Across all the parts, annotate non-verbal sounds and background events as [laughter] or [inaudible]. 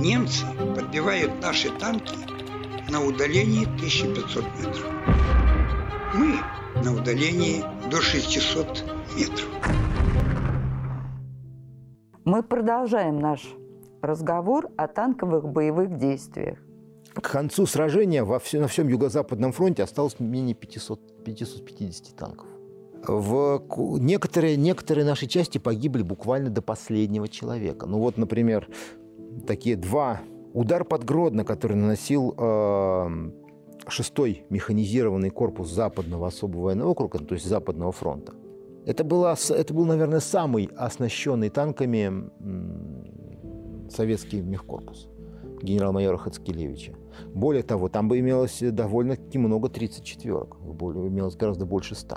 Немцы подбивают наши танки на удалении 1500 метров. Мы на удалении до 600 метров. Мы продолжаем наш разговор о танковых боевых действиях. К концу сражения во все, на всем Юго-Западном фронте осталось менее 500, 550 танков. В некоторые, некоторые наши части погибли буквально до последнего человека. Ну вот, например, такие два. Удар под Гродно, который наносил э, шестой механизированный корпус Западного особого военного округа, то есть Западного фронта. Это, была, это был, наверное, самый оснащенный танками советский мехкорпус генерал-майора Хацкелевича. Более того, там бы имелось довольно-таки много 34-ок, имелось гораздо больше 100.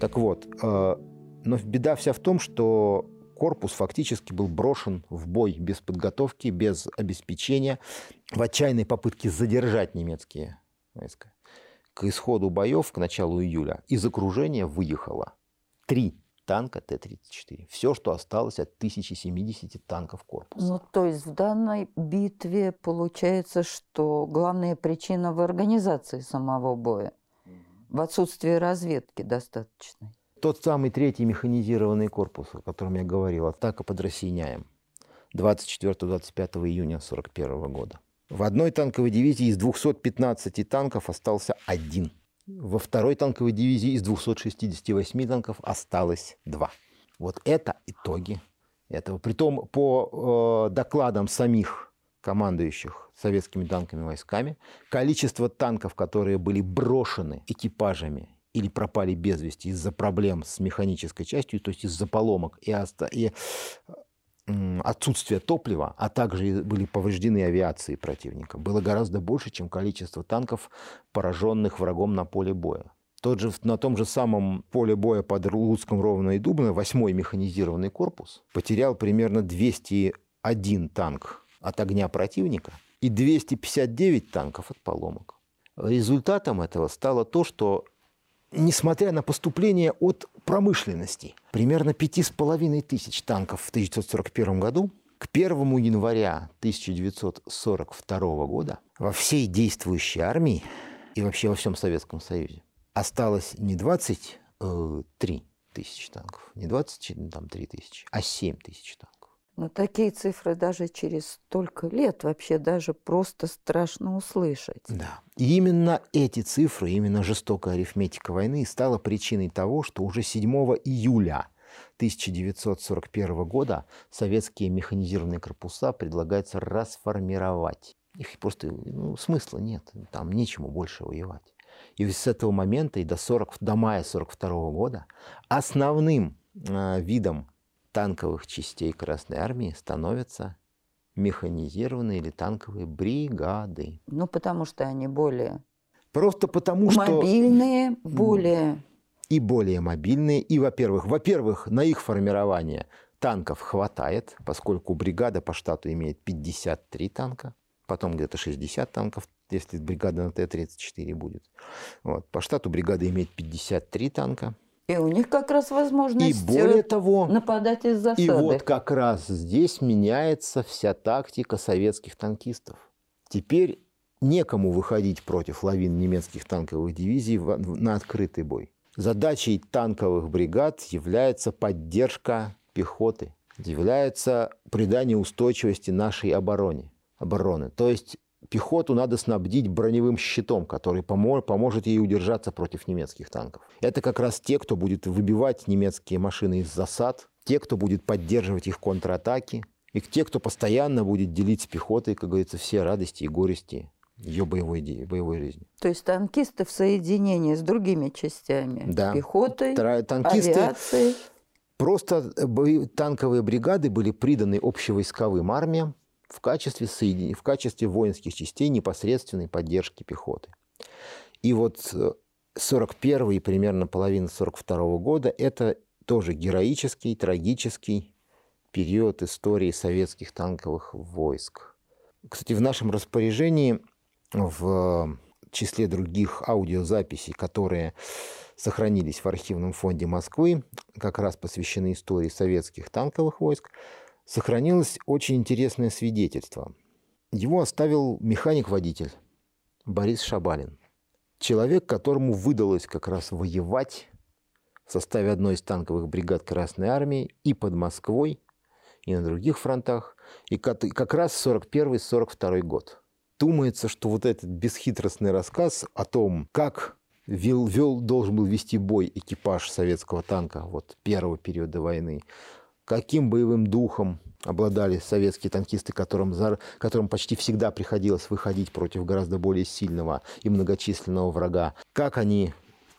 Так вот, э, но беда вся в том, что корпус фактически был брошен в бой без подготовки, без обеспечения, в отчаянной попытке задержать немецкие войска. К исходу боев, к началу июля, из окружения выехало три танка Т-34. Все, что осталось от 1070 танков корпуса. Ну, то есть в данной битве получается, что главная причина в организации самого боя, в отсутствии разведки достаточной. Тот самый третий механизированный корпус, о котором я говорил, атака под Россияняем 24-25 июня 1941 года. В одной танковой дивизии из 215 танков остался один. Во второй танковой дивизии из 268 танков осталось два. Вот это итоги этого. Притом по э, докладам самих командующих советскими танковыми войсками, количество танков, которые были брошены экипажами или пропали без вести из-за проблем с механической частью, то есть из-за поломок и, и отсутствия топлива, а также были повреждены авиации противника, было гораздо больше, чем количество танков, пораженных врагом на поле боя. Тот же, на том же самом поле боя под Луцком, Ровно и Дубно 8-й механизированный корпус потерял примерно 201 танк от огня противника и 259 танков от поломок. Результатом этого стало то, что несмотря на поступление от промышленности, примерно 5,5 тысяч танков в 1941 году, к 1 января 1942 года во всей действующей армии и вообще во всем Советском Союзе осталось не 23 э, тысячи танков, не 23 тысячи, а 7 тысяч танков. Но такие цифры даже через столько лет вообще даже просто страшно услышать. Да. И именно эти цифры, именно жестокая арифметика войны стала причиной того, что уже 7 июля 1941 года советские механизированные корпуса предлагается расформировать. Их просто ну, смысла нет, там нечему больше воевать. И с этого момента и до, 40, до мая 1942 года основным э, видом танковых частей Красной Армии становятся механизированные или танковые бригады. Ну, потому что они более Просто потому мобильные, что... Мобильные, более... И более мобильные. И, во-первых, во-первых, на их формирование танков хватает, поскольку бригада по штату имеет 53 танка, потом где-то 60 танков, если бригада на Т-34 будет. Вот. По штату бригада имеет 53 танка. И у них как раз возможность и более того, нападать из засады. И вот как раз здесь меняется вся тактика советских танкистов. Теперь некому выходить против лавин немецких танковых дивизий на открытый бой. Задачей танковых бригад является поддержка пехоты, является придание устойчивости нашей обороне. обороны. То есть пехоту надо снабдить броневым щитом, который поможет ей удержаться против немецких танков. Это как раз те, кто будет выбивать немецкие машины из засад, те, кто будет поддерживать их контратаки, и те, кто постоянно будет делить с пехотой, как говорится, все радости и горести ее боевой, боевой жизни. То есть танкисты в соединении с другими частями, да. пехотой, танкисты, авиацией. Просто э, танковые бригады были приданы общевойсковым армиям, в качестве, соедин... в качестве воинских частей непосредственной поддержки пехоты. И вот 41 э, и примерно половина 42 года – это тоже героический, трагический период истории советских танковых войск. Кстати, в нашем распоряжении в числе других аудиозаписей, которые сохранились в архивном фонде Москвы, как раз посвящены истории советских танковых войск, сохранилось очень интересное свидетельство. Его оставил механик-водитель Борис Шабалин. Человек, которому выдалось как раз воевать в составе одной из танковых бригад Красной Армии и под Москвой, и на других фронтах, и как раз 41-42 год. Думается, что вот этот бесхитростный рассказ о том, как вел, вел, должен был вести бой экипаж советского танка вот, первого периода войны, каким боевым духом обладали советские танкисты, которым, которым почти всегда приходилось выходить против гораздо более сильного и многочисленного врага, как они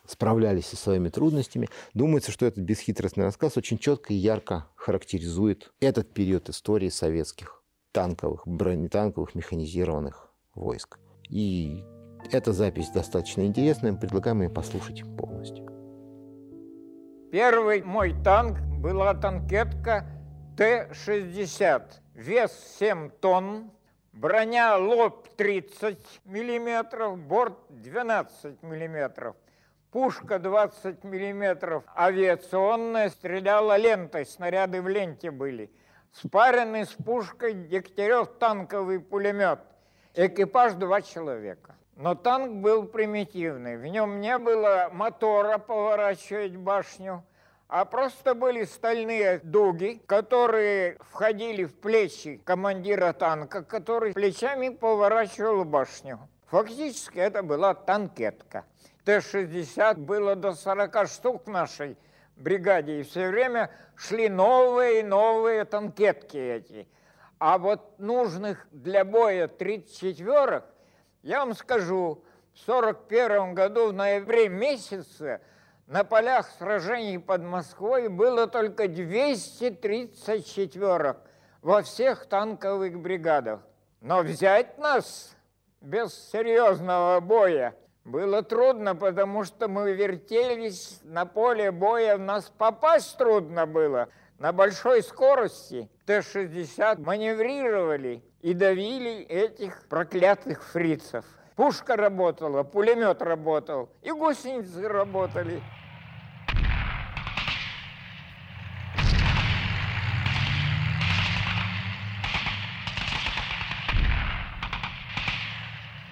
справлялись со своими трудностями. Думается, что этот бесхитростный рассказ очень четко и ярко характеризует этот период истории советских танковых, бронетанковых, механизированных войск. И эта запись достаточно интересная, предлагаем ее послушать полностью. Первый мой танк была танкетка Т-60. Вес 7 тонн, броня лоб 30 миллиметров, борт 12 миллиметров. Пушка 20 миллиметров авиационная, стреляла лентой, снаряды в ленте были. Спаренный с пушкой Дегтярев танковый пулемет. Экипаж два человека. Но танк был примитивный. В нем не было мотора поворачивать башню, а просто были стальные дуги, которые входили в плечи командира танка, который плечами поворачивал башню. Фактически это была танкетка. Т-60 было до 40 штук нашей бригаде, и все время шли новые и новые танкетки эти. А вот нужных для боя 34-х, я вам скажу, в 41 году в ноябре месяце на полях сражений под Москвой было только 234 во всех танковых бригадах. Но взять нас без серьезного боя было трудно, потому что мы вертелись на поле боя, нас попасть трудно было. На большой скорости Т-60 маневрировали и давили этих проклятых фрицев. Пушка работала, пулемет работал, и гусеницы работали.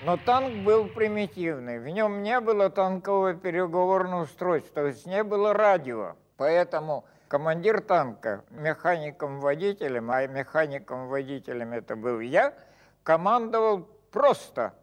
Но танк был примитивный. В нем не было танкового переговорного устройства, то есть не было радио. Поэтому командир танка механиком-водителем, а механиком-водителем это был я, командовал просто.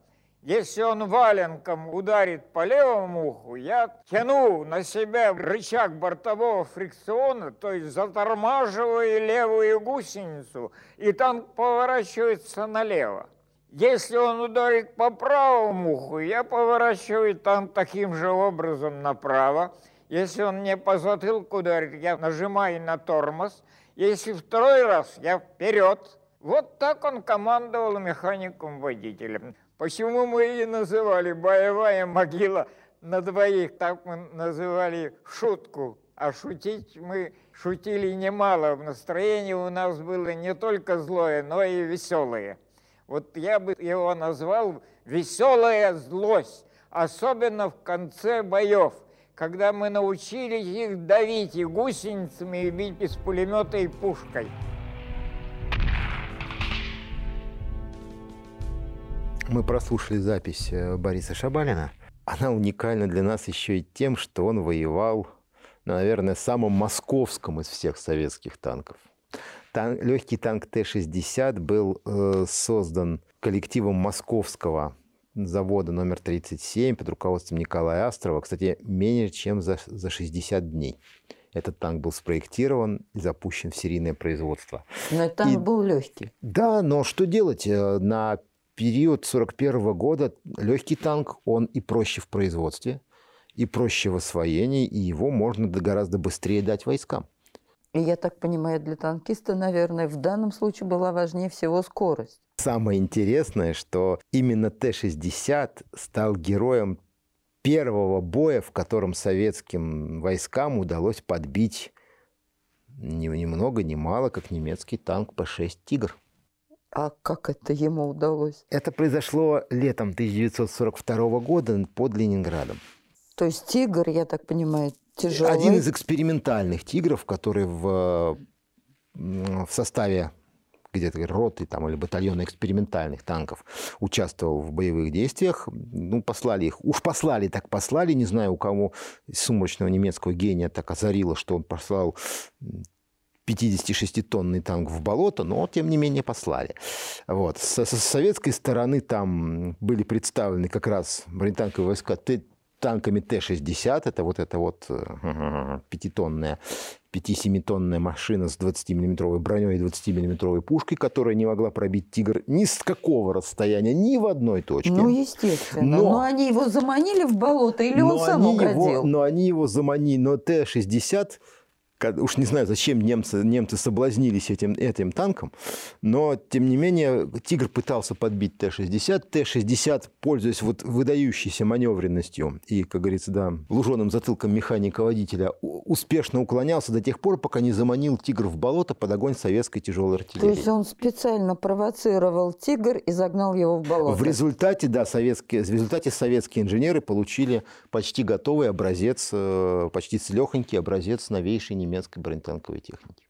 Если он валенком ударит по левому уху, я тяну на себя рычаг бортового фрикциона, то есть затормаживаю левую гусеницу, и танк поворачивается налево. Если он ударит по правому уху, я поворачиваю там таким же образом направо. Если он мне по затылку ударит, я нажимаю на тормоз. Если второй раз, я вперед. Вот так он командовал механиком-водителем. Почему мы и называли «боевая могила» на двоих, так мы называли шутку. А шутить мы шутили немало. Настроение у нас было не только злое, но и веселое. Вот я бы его назвал «веселая злость», особенно в конце боев, когда мы научились их давить и гусеницами, и бить из пулемета и пушкой. Мы прослушали запись э, Бориса Шабалина. Она уникальна для нас еще и тем, что он воевал, наверное, самым московском из всех советских танков – Тан, легкий танк Т-60 был э, создан коллективом московского завода номер 37 под руководством Николая Астрова, кстати, менее чем за, за 60 дней. Этот танк был спроектирован и запущен в серийное производство. Но этот танк и, был легкий. Да, но что делать? Э, на период 41 года легкий танк, он и проще в производстве, и проще в освоении, и его можно гораздо быстрее дать войскам. И я так понимаю, для танкиста, наверное, в данном случае была важнее всего скорость. Самое интересное, что именно Т-60 стал героем первого боя, в котором советским войскам удалось подбить ни, ни много ни мало, как немецкий танк П-6 «Тигр». А как это ему удалось? Это произошло летом 1942 года под Ленинградом. То есть «Тигр», я так понимаю, Тяжелый. Один из экспериментальных тигров, который в, в составе где-то роты там, или батальона экспериментальных танков участвовал в боевых действиях. Ну, послали их. Уж послали, так послали. Не знаю, у кого сумрачного немецкого гения так озарило, что он послал 56-тонный танк в болото, но тем не менее послали. Вот. Со, со советской стороны там были представлены как раз бронетанковые войска Т, танками Т-60, это вот эта вот э, [laughs] пятитонная, 5-7-тонная машина с 20-миллиметровой броней и 20-миллиметровой пушкой, которая не могла пробить «Тигр» ни с какого расстояния, ни в одной точке. Ну, естественно. Но, но они его заманили в болото или он сам угодил? Его, но они его заманили. Но Т-60 уж не знаю, зачем немцы, немцы соблазнились этим, этим танком, но, тем не менее, «Тигр» пытался подбить Т-60. Т-60, пользуясь вот выдающейся маневренностью и, как говорится, да, луженым затылком механика-водителя, успешно уклонялся до тех пор, пока не заманил «Тигр» в болото под огонь советской тяжелой артиллерии. То есть он специально провоцировал «Тигр» и загнал его в болото? В результате, да, советские, в результате советские инженеры получили почти готовый образец, э, почти целехонький образец новейшей немецкой бронетанковой техники.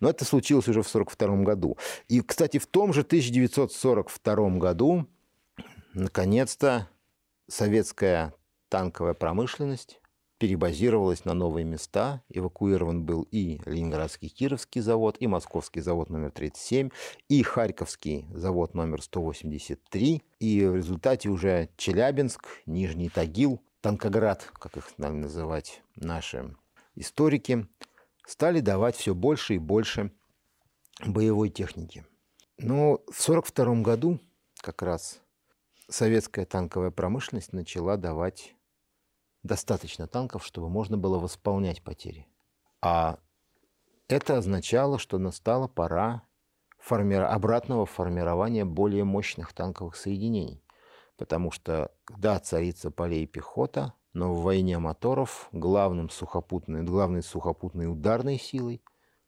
Но это случилось уже в 1942 году. И, кстати, в том же 1942 году, наконец-то, советская танковая промышленность перебазировалась на новые места. Эвакуирован был и Ленинградский Кировский завод, и Московский завод номер 37, и Харьковский завод номер 183. И в результате уже Челябинск, Нижний Тагил, Танкоград, как их называть наши историки стали давать все больше и больше боевой техники. Но в 1942 году как раз советская танковая промышленность начала давать достаточно танков, чтобы можно было восполнять потери. А это означало, что настала пора форми... обратного формирования более мощных танковых соединений. Потому что, да, царица полей пехота, но в войне моторов главным сухопутной, главной сухопутной ударной силой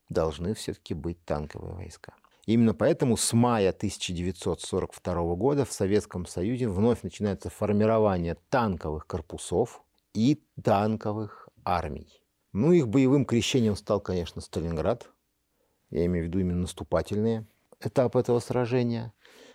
должны все-таки быть танковые войска. Именно поэтому с мая 1942 года в Советском Союзе вновь начинается формирование танковых корпусов и танковых армий. Ну, их боевым крещением стал, конечно, Сталинград. Я имею в виду именно наступательные этап этого сражения,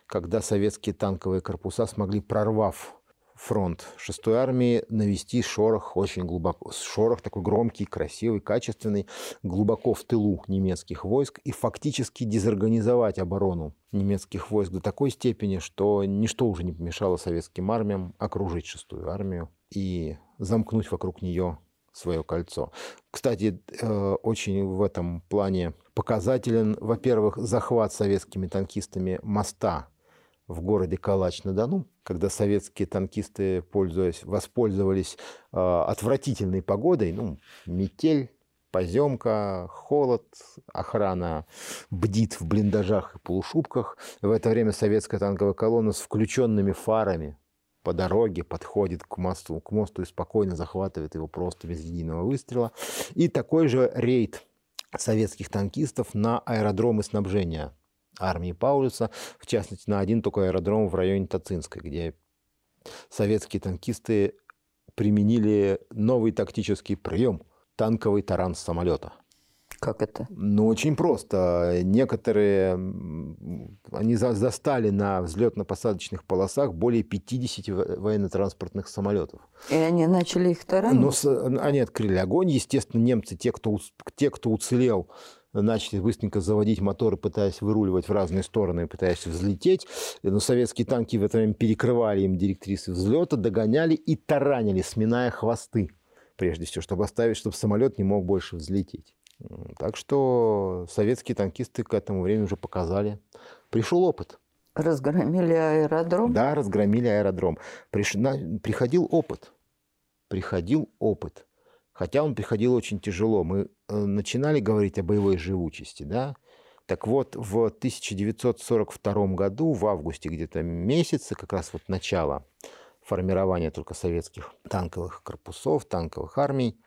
когда советские танковые корпуса смогли, прорвав фронт 6-й армии навести шорох очень глубоко. Шорох такой громкий, красивый, качественный, глубоко в тылу немецких войск и фактически дезорганизовать оборону немецких войск до такой степени, что ничто уже не помешало советским армиям окружить 6-ю армию и замкнуть вокруг нее свое кольцо. Кстати, э, очень в этом плане показателен, во-первых, захват советскими танкистами моста в городе Калач-на-Дону, когда советские танкисты, пользуясь, воспользовались э, отвратительной погодой, ну, метель, поземка, холод, охрана бдит в блиндажах и полушубках. В это время советская танковая колонна с включенными фарами по дороге подходит к мосту, к мосту и спокойно захватывает его просто без единого выстрела. И такой же рейд советских танкистов на аэродромы снабжения армии Паулюса, в частности, на один только аэродром в районе Тацинской, где советские танкисты применили новый тактический прием – танковый таран с самолета. Как это? Ну, очень просто. Некоторые, они застали на взлетно-посадочных полосах более 50 военно-транспортных самолетов. И они начали их таранить? Но они открыли огонь. Естественно, немцы, те, кто, те, кто уцелел, начали быстренько заводить моторы, пытаясь выруливать в разные стороны, пытаясь взлететь. Но советские танки в это время перекрывали им директрисы взлета, догоняли и таранили, сминая хвосты, прежде всего, чтобы оставить, чтобы самолет не мог больше взлететь. Так что советские танкисты к этому времени уже показали. Пришел опыт. Разгромили аэродром? Да, разгромили аэродром. Приш... Приходил опыт. Приходил опыт. Хотя он приходил очень тяжело. Мы э, начинали говорить о боевой живучести, да? Так вот, в 1942 году, в августе где-то месяце, как раз вот начало формирования только советских танковых корпусов, танковых армий,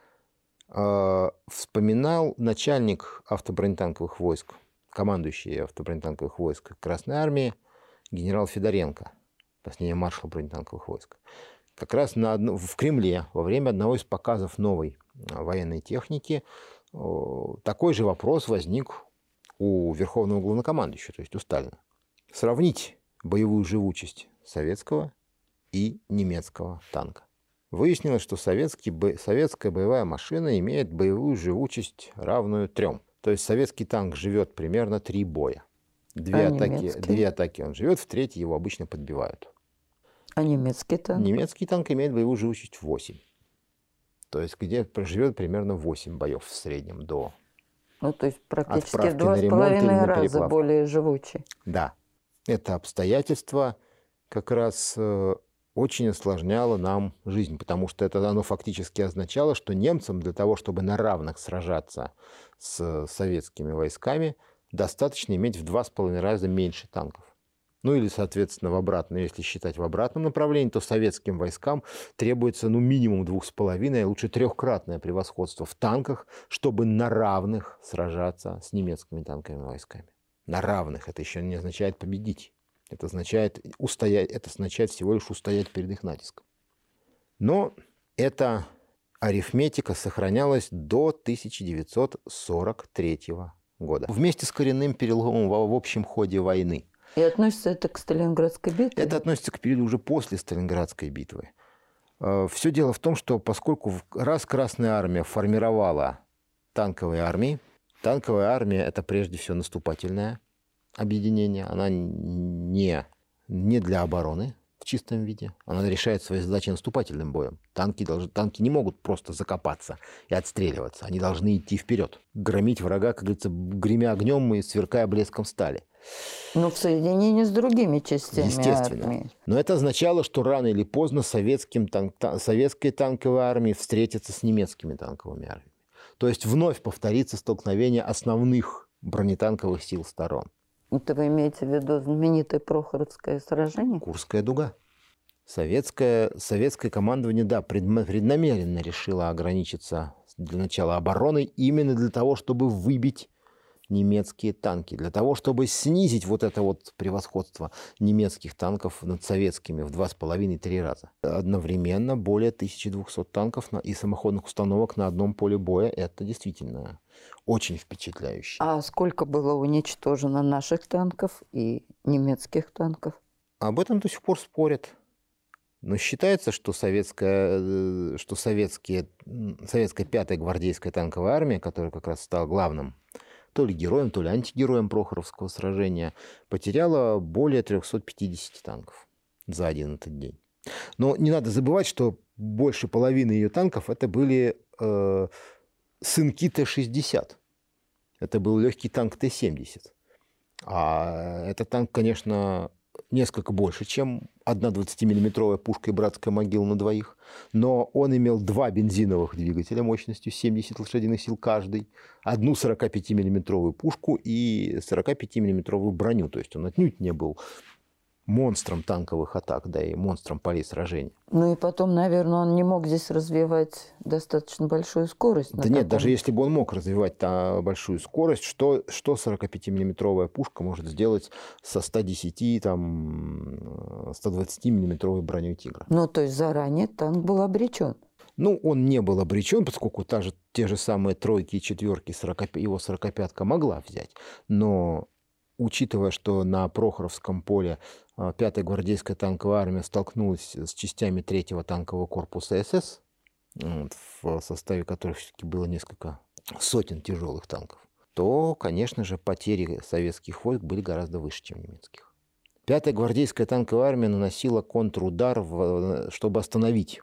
э, вспоминал начальник автобронетанковых войск, командующий автобронетанковых войск Красной Армии, генерал Федоренко, точнее маршал бронетанковых войск как раз на одно, в Кремле во время одного из показов новой а, военной техники такой же вопрос возник у Верховного Главнокомандующего, то есть у Сталина. Сравнить боевую живучесть советского и немецкого танка. Выяснилось, что советский, советская боевая машина имеет боевую живучесть равную трем. То есть советский танк живет примерно три боя. Две, а атаки, две атаки он живет, в третьей его обычно подбивают. А немецкий танк? Немецкий танк имеет боевую живучесть 8. То есть где проживет примерно 8 боев в среднем до Ну, то есть практически в два с половиной раза более живучий. Да. Это обстоятельство как раз э, очень осложняло нам жизнь, потому что это оно фактически означало, что немцам для того, чтобы на равных сражаться с советскими войсками, достаточно иметь в два с половиной раза меньше танков. Ну или, соответственно, в обратном, если считать в обратном направлении, то советским войскам требуется ну, минимум двух с половиной, а лучше трехкратное превосходство в танках, чтобы на равных сражаться с немецкими танковыми войсками. На равных. Это еще не означает победить. Это означает, устоять, это означает всего лишь устоять перед их натиском. Но эта арифметика сохранялась до 1943 года. Вместе с коренным переломом в общем ходе войны – и относится это к Сталинградской битве? Это относится к периоду уже после Сталинградской битвы. Э, Все дело в том, что поскольку раз Красная Армия формировала танковые армии, танковая армия – это прежде всего наступательное объединение, она не, не для обороны в чистом виде, она решает свои задачи наступательным боем. Танки, должны, танки не могут просто закопаться и отстреливаться, они должны идти вперед, громить врага, как говорится, гремя огнем и сверкая блеском стали. Ну, в соединении с другими частями Естественно. армии. Но это означало, что рано или поздно советским танк, та, советской танковой армии встретится с немецкими танковыми армиями. То есть вновь повторится столкновение основных бронетанковых сил сторон. Это вы имеете в виду знаменитое Прохоровское сражение? Курская дуга. Советское, советское командование, да, преднамеренно решило ограничиться для начала обороной именно для того, чтобы выбить немецкие танки. Для того, чтобы снизить вот это вот превосходство немецких танков над советскими в два с половиной-три раза. Одновременно более 1200 танков и самоходных установок на одном поле боя – это действительно очень впечатляюще. А сколько было уничтожено наших танков и немецких танков? Об этом до сих пор спорят. Но считается, что, советская, э, что советские, советская пятая гвардейская танковая армия, которая как раз стала главным то ли героем, то ли антигероем Прохоровского сражения, потеряла более 350 танков за один этот день. Но не надо забывать, что больше половины ее танков это были э, сынки Т-60. Это был легкий танк Т-70. А этот танк, конечно, несколько больше, чем одна 20-миллиметровая пушка и братская могила на двоих. Но он имел два бензиновых двигателя мощностью 70 лошадиных сил каждый, одну 45-миллиметровую пушку и 45-миллиметровую броню. То есть он отнюдь не был монстром танковых атак, да и монстром полей сражений. Ну и потом, наверное, он не мог здесь развивать достаточно большую скорость. Да нет, даже если бы он мог развивать та большую скорость, что, что 45-миллиметровая пушка может сделать со 110, там, 120-миллиметровой броней «Тигра»? Ну, то есть заранее танк был обречен. Ну, он не был обречен, поскольку та же, те же самые тройки и четверки 40, его 45-ка могла взять. Но учитывая, что на Прохоровском поле 5-я а, гвардейская танковая армия столкнулась с частями 3-го танкового корпуса СС, в составе которых все-таки было несколько сотен тяжелых танков, то, конечно же, потери советских войск были гораздо выше, чем немецких. 5-я гвардейская танковая армия наносила контрудар, чтобы остановить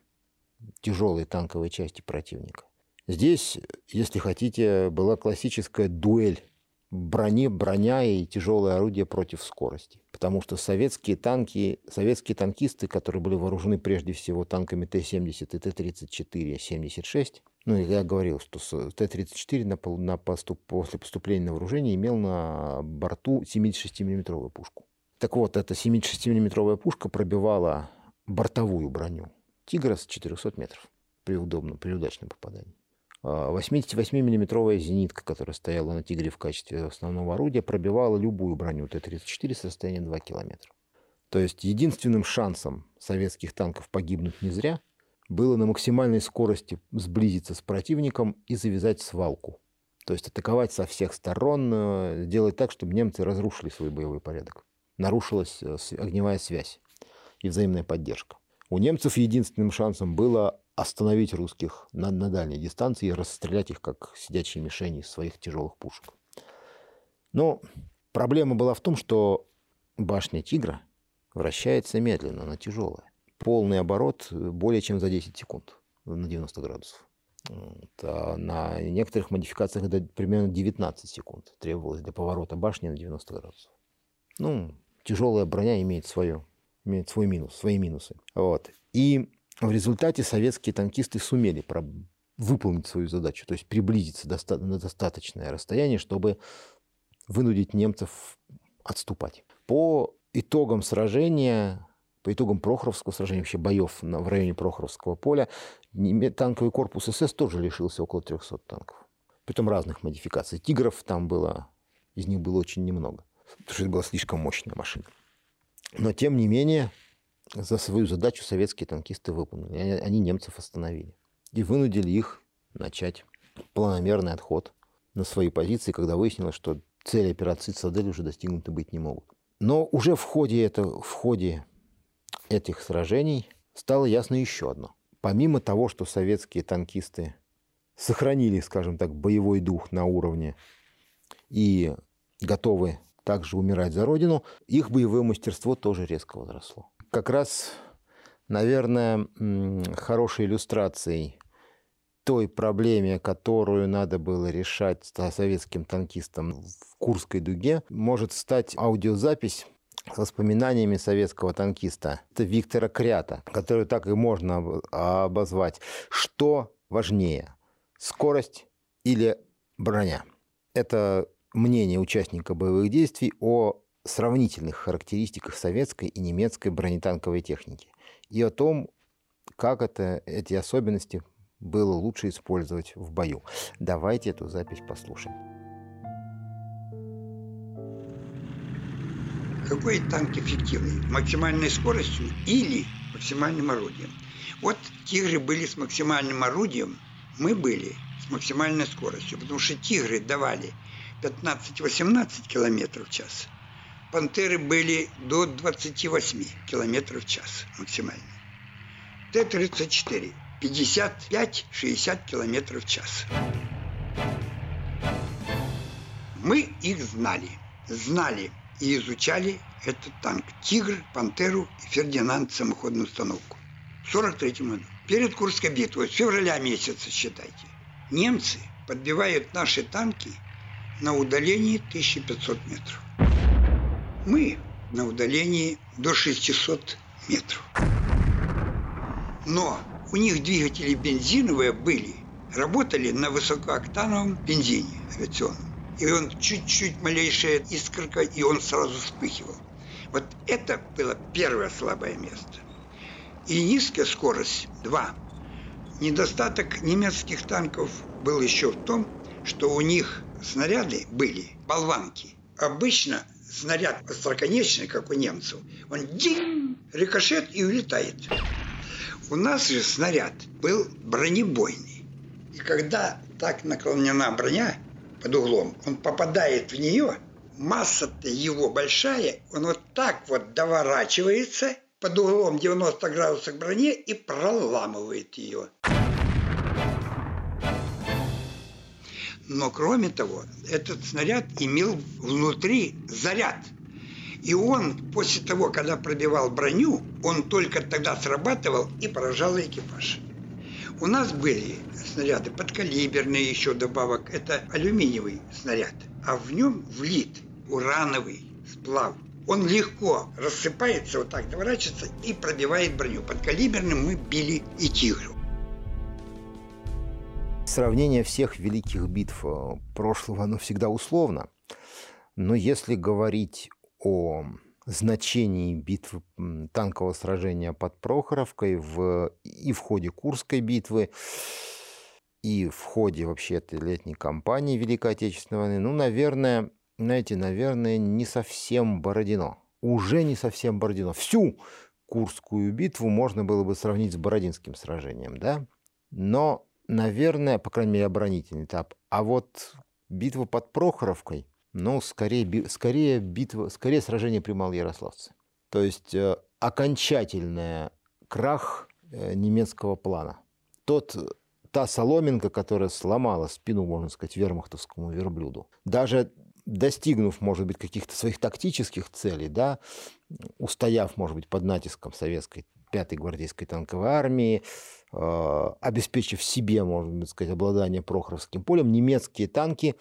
тяжелые танковые части противника. Здесь, если хотите, была классическая дуэль брони, броня и тяжелые орудия против скорости. Потому что советские танки, советские танкисты, которые были вооружены прежде всего танками Т-70 и Т-34, 76, ну, я говорил, что Т-34 на, на поступ, после поступления на вооружение имел на борту 76 миллиметровую пушку. Так вот, эта 76 миллиметровая пушка пробивала бортовую броню «Тигра» с 400 метров при удобном, при удачном попадании. 88-миллиметровая зенитка, которая стояла на «Тигре» в качестве основного орудия, пробивала любую броню Т-34 с расстояния 2 километра. То есть единственным шансом советских танков погибнуть не зря было на максимальной скорости сблизиться с противником и завязать свалку. То есть атаковать со всех сторон, э, делать так, чтобы немцы разрушили свой боевой порядок. Нарушилась э, огневая связь и взаимная поддержка. У немцев единственным шансом было остановить русских на, на дальней дистанции и расстрелять их, как сидячие мишени из своих тяжелых пушек. Но проблема была в том, что башня «Тигра» вращается медленно, она тяжелая. Полный оборот более чем за 10 секунд на 90 градусов. А на некоторых модификациях это примерно 19 секунд требовалось для поворота башни на 90 градусов. Ну, тяжелая броня имеет свое, имеет свой минус, свои минусы. Вот. И в результате советские танкисты сумели выполнить свою задачу, то есть приблизиться доста... на достаточное расстояние, чтобы вынудить немцев отступать. По итогам сражения, по итогам Прохоровского сражения, вообще боев в районе Прохоровского поля, танковый корпус СС тоже лишился около 300 танков. Притом разных модификаций. Тигров там было, из них было очень немного, потому что это была слишком мощная машина. Но, тем не менее, за свою задачу советские танкисты выполнили. Они, немцев остановили. И вынудили их начать планомерный отход на свои позиции, когда выяснилось, что цели операции «Цитадель» уже достигнуты быть не могут. Но уже в ходе, это, в ходе этих сражений стало ясно еще одно. Помимо того, что советские танкисты сохранили, скажем так, боевой дух на уровне и готовы также умирать за родину, их боевое мастерство тоже резко возросло. Как раз, наверное, хорошей иллюстрацией той проблеме, которую надо было решать советским танкистам в Курской дуге, может стать аудиозапись с воспоминаниями советского танкиста. Это Виктора Крята, который так и можно обозвать. Что важнее, скорость или броня? Это мнение участника боевых действий о сравнительных характеристиках советской и немецкой бронетанковой техники и о том, как это, эти особенности было лучше использовать в бою. Давайте эту запись послушаем. Какой танк эффективный? Максимальной скоростью или максимальным орудием? Вот «Тигры» были с максимальным орудием, мы были с максимальной скоростью, потому что «Тигры» давали 15-18 км в час, «Пантеры» были до 28 км в час максимально. Т-34 55-60 км в час. Мы их знали. Знали и изучали этот танк. Тигр, Пантеру и Фердинанд самоходную установку. В 43 году. Перед Курской битвой, с февраля месяца, считайте. Немцы подбивают наши танки на удалении 1500 метров. Мы на удалении до 600 метров. Но у них двигатели бензиновые были, работали на высокооктановом бензине авиационном. И он чуть-чуть малейшая искорка, и он сразу вспыхивал. Вот это было первое слабое место. И низкая скорость – два. Недостаток немецких танков был еще в том, что у них снаряды были болванки. Обычно снаряд остроконечный, как у немцев, он динь, рикошет и улетает. У нас же снаряд был бронебойный. И когда так наклонена броня под углом, он попадает в нее, масса-то его большая, он вот так вот доворачивается под углом 90 градусов броне и проламывает ее. Но кроме того, этот снаряд имел внутри заряд – и он после того, когда пробивал броню, он только тогда срабатывал и поражал экипаж. У нас были снаряды подкалиберные еще добавок. Это алюминиевый снаряд. А в нем влит урановый сплав. Он легко рассыпается, вот так доворачивается и пробивает броню. Подкалиберным мы били и тигру. Сравнение всех великих битв э, прошлого, оно всегда условно. Но если говорить о значении битвы танкового сражения под Прохоровкой в, и в ходе Курской битвы, и в ходе вообще этой летней кампании Великой Отечественной войны, ну, наверное, знаете, наверное, не совсем Бородино. Уже не совсем Бородино. Всю Курскую битву можно было бы сравнить с Бородинским сражением, да? Но, наверное, по крайней мере, оборонительный этап. А вот битва под Прохоровкой, ну, скорее, скорее, битва, скорее сражение при Малоярославце. То есть э, окончательный крах э, немецкого плана. Тот, та соломинка, которая сломала спину, можно сказать, вермахтовскому верблюду. Даже достигнув, может быть, каких-то своих тактических целей, да, устояв, может быть, под натиском советской 5-й гвардейской танковой армии, обеспечив себе, можно сказать, обладание Прохоровским полем, немецкие танки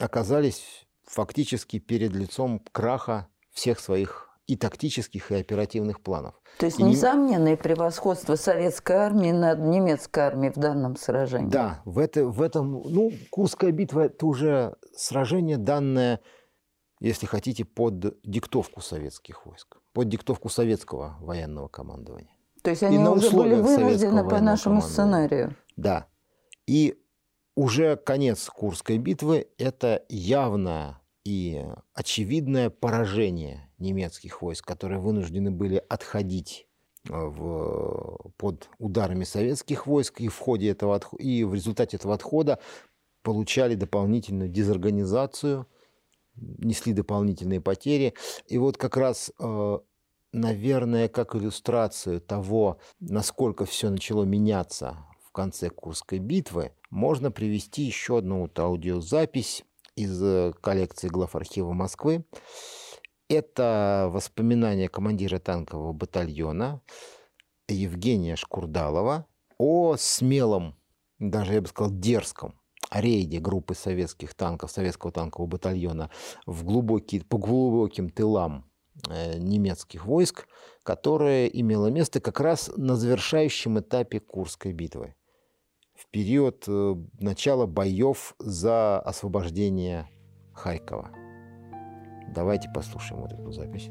оказались фактически перед лицом краха всех своих и тактических, и оперативных планов. То есть и несомненное превосходство советской армии над немецкой армией в данном сражении. Да, в, это, в этом, ну, Курская битва – это уже сражение, данное, если хотите, под диктовку советских войск, под диктовку советского военного командования. То есть они уже были вынуждены по нашему сценарию. Да. И уже конец Курской битвы – это явное и очевидное поражение немецких войск, которые вынуждены были отходить э, в, под ударами советских войск, и в, ходе этого, и в результате этого отхода получали дополнительную дезорганизацию, несли дополнительные потери. И вот как раз э, наверное, как иллюстрацию того, насколько все начало меняться в конце Курской битвы, можно привести еще одну вот аудиозапись из э, коллекции глав архива Москвы. Это воспоминания командира танкового батальона Евгения Шкурдалова о смелом, даже я бы сказал, дерзком рейде группы советских танков, советского танкового батальона в глубокие, по глубоким тылам немецких войск, которое имело место как раз на завершающем этапе Курской битвы, в период э, начала боев за освобождение Харькова. Давайте послушаем вот эту запись.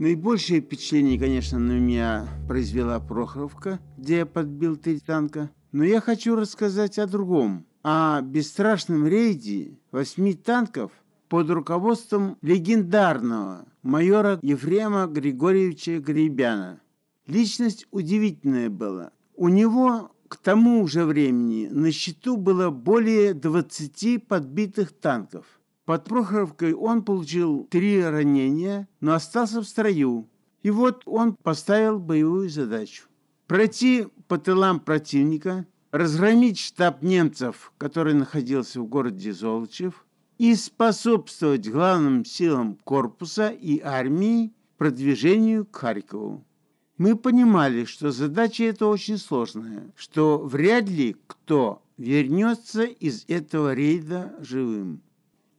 Наибольшее впечатление, конечно, на меня произвела Прохоровка, где я подбил три танка. Но я хочу рассказать о другом. О бесстрашном рейде восьми танков под руководством легендарного майора Ефрема Григорьевича Гребяна. Личность удивительная была. У него к тому же времени на счету было более 20 подбитых танков. Под Прохоровкой он получил три ранения, но остался в строю. И вот он поставил боевую задачу. Пройти по тылам противника, разгромить штаб немцев, который находился в городе Золочев – и способствовать главным силам корпуса и армии продвижению к Харькову. Мы понимали, что задача эта очень сложная, что вряд ли кто вернется из этого рейда живым.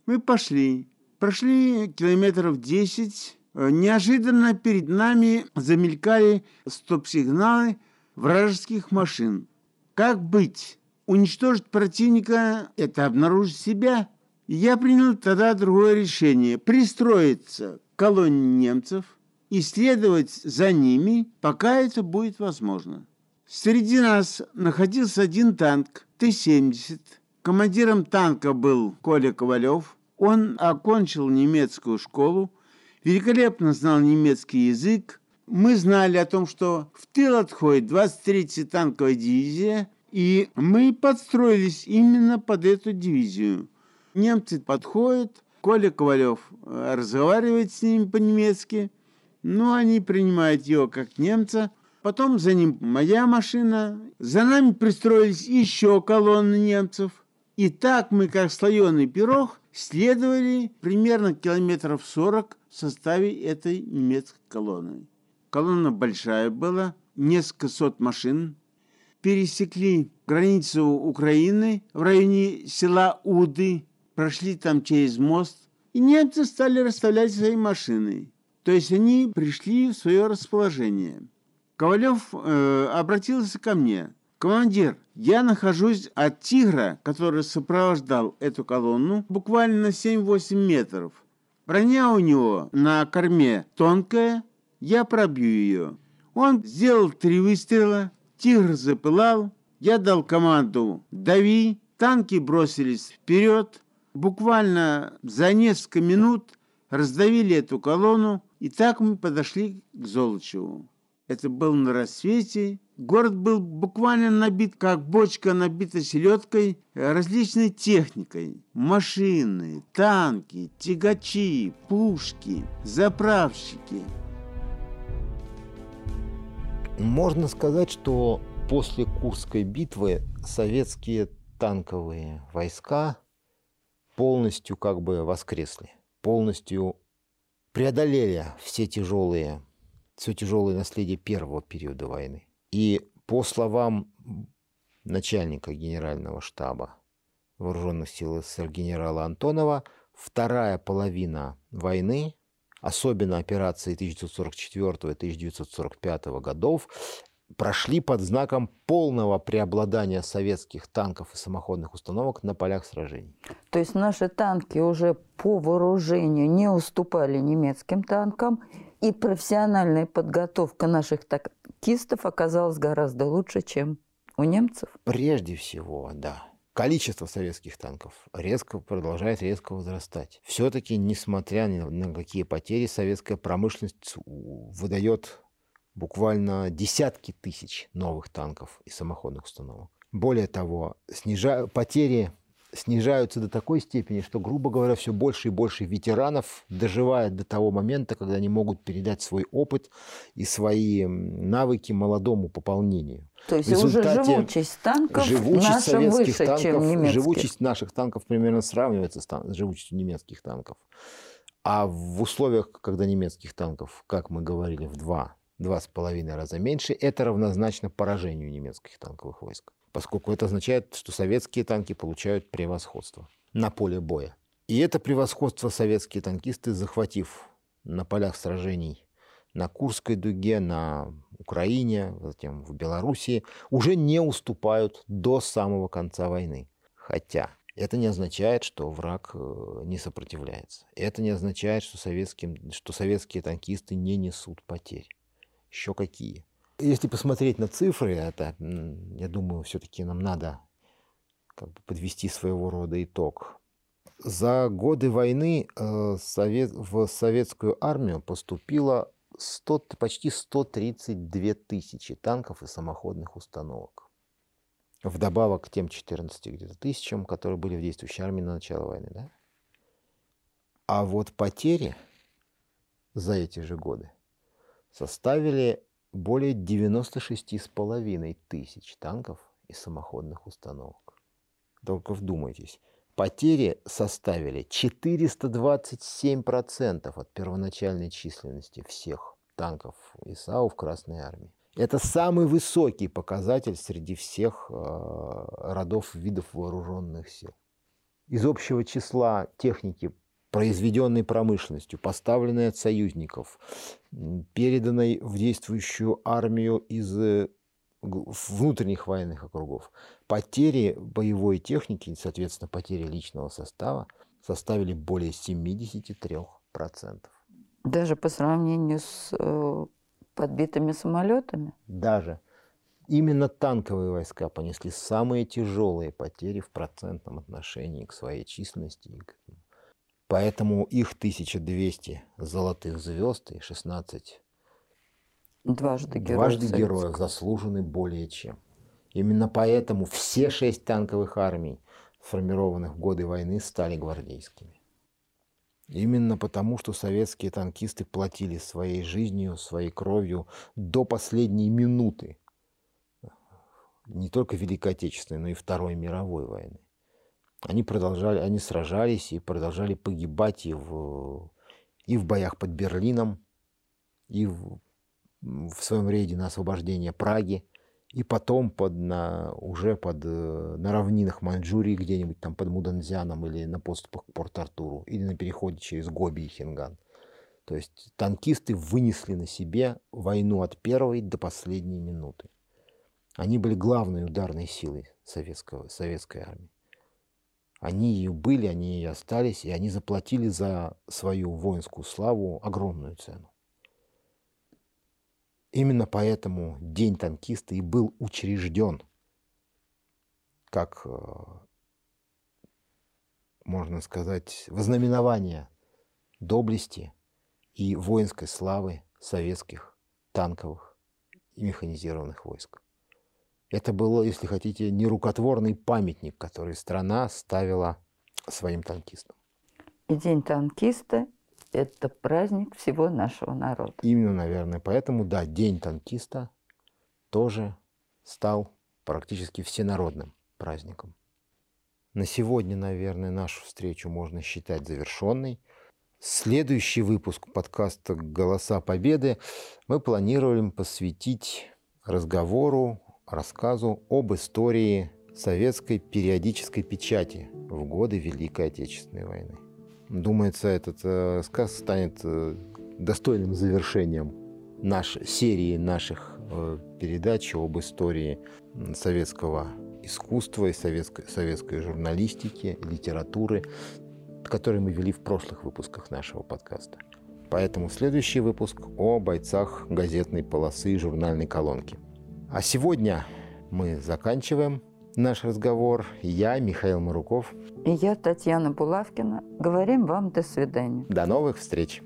Мы пошли, прошли километров 10, неожиданно перед нами замелькали стоп-сигналы вражеских машин. Как быть? Уничтожить противника – это обнаружить себя – я принял тогда другое решение – пристроиться к колонне немцев и следовать за ними, пока это будет возможно. Среди нас находился один танк Т-70. Командиром танка был Коля Ковалев. Он окончил немецкую школу, великолепно знал немецкий язык. Мы знали о том, что в тыл отходит 23-я танковая дивизия, и мы подстроились именно под эту дивизию. Немцы подходят, Коля Ковалев э, разговаривает с ними по-немецки, но они принимают его как немца. Потом за ним моя машина, за нами пристроились еще колонны немцев. И так мы, как слоеный пирог, следовали примерно километров 40 в составе этой немецкой колонны. Колонна большая была, несколько сот машин. Пересекли границу Украины в районе села Уды, прошли там через мост, и немцы стали расставлять свои машины. То есть они пришли в свое расположение. Ковалев э, обратился ко мне. «Командир, я нахожусь от «Тигра», который сопровождал эту колонну, буквально на 7-8 метров. Броня у него на корме тонкая, я пробью ее». Он сделал три выстрела, «Тигр» запылал, я дал команду «Дави», танки бросились вперед, буквально за несколько минут раздавили эту колонну, и так мы подошли к Золочеву. Это был на рассвете. Город был буквально набит, как бочка набита селедкой, различной техникой. Машины, танки, тягачи, пушки, заправщики. Можно сказать, что после Курской битвы советские танковые войска полностью как бы воскресли, полностью преодолели все тяжелые, все тяжелые наследия первого периода войны. И по словам начальника генерального штаба вооруженных сил СССР генерала Антонова, вторая половина войны, особенно операции 1944-1945 годов, прошли под знаком полного преобладания советских танков и самоходных установок на полях сражений. То есть наши танки уже по вооружению не уступали немецким танкам, и профессиональная подготовка наших танкистов оказалась гораздо лучше, чем у немцев? Прежде всего, да. Количество советских танков резко продолжает резко возрастать. Все-таки, несмотря ни на какие потери, советская промышленность выдает буквально десятки тысяч новых танков и самоходных установок. Более того, снижа... потери снижаются до такой степени, что, грубо говоря, все больше и больше ветеранов доживает до того момента, когда они могут передать свой опыт и свои навыки молодому пополнению. То есть уже живучесть танков живучесть наша выше, танков, чем немецких. Живучесть наших танков примерно сравнивается с, с живучестью немецких танков. А в условиях, когда немецких танков, как мы говорили, в два два с половиной раза меньше, это равнозначно поражению немецких танковых войск, поскольку это означает, что советские танки получают превосходство на поле боя. И это превосходство советские танкисты, захватив на полях сражений на Курской дуге, на Украине, затем в Белоруссии, уже не уступают до самого конца войны. Хотя это не означает, что враг э, не сопротивляется. Это не означает, что, советским, что советские танкисты не несут потерь еще какие. Если посмотреть на цифры, это, я думаю, все-таки нам надо как бы подвести своего рода итог. За годы войны э, в советскую армию поступило 100, почти 132 тысячи танков и самоходных установок. Вдобавок к тем 14 где-то тысячам, которые были в действующей армии на начало войны. Да? А вот потери за эти же годы составили более 96,5 тысяч танков и самоходных установок. Только вдумайтесь, потери составили 427% от первоначальной численности всех танков ИСАУ в Красной Армии. Это самый высокий показатель среди всех э, родов видов вооруженных сил. Из общего числа техники произведенной промышленностью, поставленной от союзников, переданной в действующую армию из э, внутренних военных округов. Потери боевой техники, соответственно, потери личного состава составили более 73%. Даже по сравнению с э, подбитыми самолетами? Даже. Именно танковые войска понесли самые тяжелые потери в процентном отношении к своей численности и к Поэтому их 1200 золотых звезд и 16 дважды, дважды героя заслужены более чем. Именно поэтому все шесть танковых армий, сформированных в годы войны, стали гвардейскими. Именно потому, что советские танкисты платили своей жизнью, своей кровью до последней минуты не только Великой Отечественной, но и Второй мировой войны они продолжали, они сражались и продолжали погибать и в, и в боях под Берлином, и в, в своем рейде на освобождение Праги, и потом под, на, уже под, э, на равнинах Маньчжурии, где-нибудь там под Муданзяном или на подступах к Порт-Артуру, или на переходе через Гоби и Хинган. То есть танкисты вынесли на себе войну от первой до последней минуты. Они были главной ударной силой советского, советской армии. Они ее были, они и остались, и они заплатили за свою воинскую славу огромную цену. Именно поэтому День танкиста и был учрежден как, э, можно сказать, вознаменование доблести и воинской славы советских танковых и механизированных войск. Это был, если хотите, нерукотворный памятник, который страна ставила своим танкистам. И День танкиста – это праздник всего нашего народа. Именно, наверное, поэтому, да, День танкиста тоже стал практически всенародным праздником. На сегодня, наверное, нашу встречу можно считать завершенной. Следующий выпуск подкаста «Голоса Победы» мы планируем посвятить разговору, рассказу об истории советской периодической печати в годы Великой Отечественной войны. Думается, этот э, рассказ станет э, достойным завершением нашей серии наших э, передач об истории советского искусства и советской, советской журналистики, литературы, которые мы вели в прошлых выпусках нашего подкаста. Поэтому следующий выпуск о бойцах газетной полосы и журнальной колонки. А сегодня мы заканчиваем наш разговор. Я, Михаил Маруков. И я, Татьяна Булавкина. Говорим вам до свидания. До новых встреч.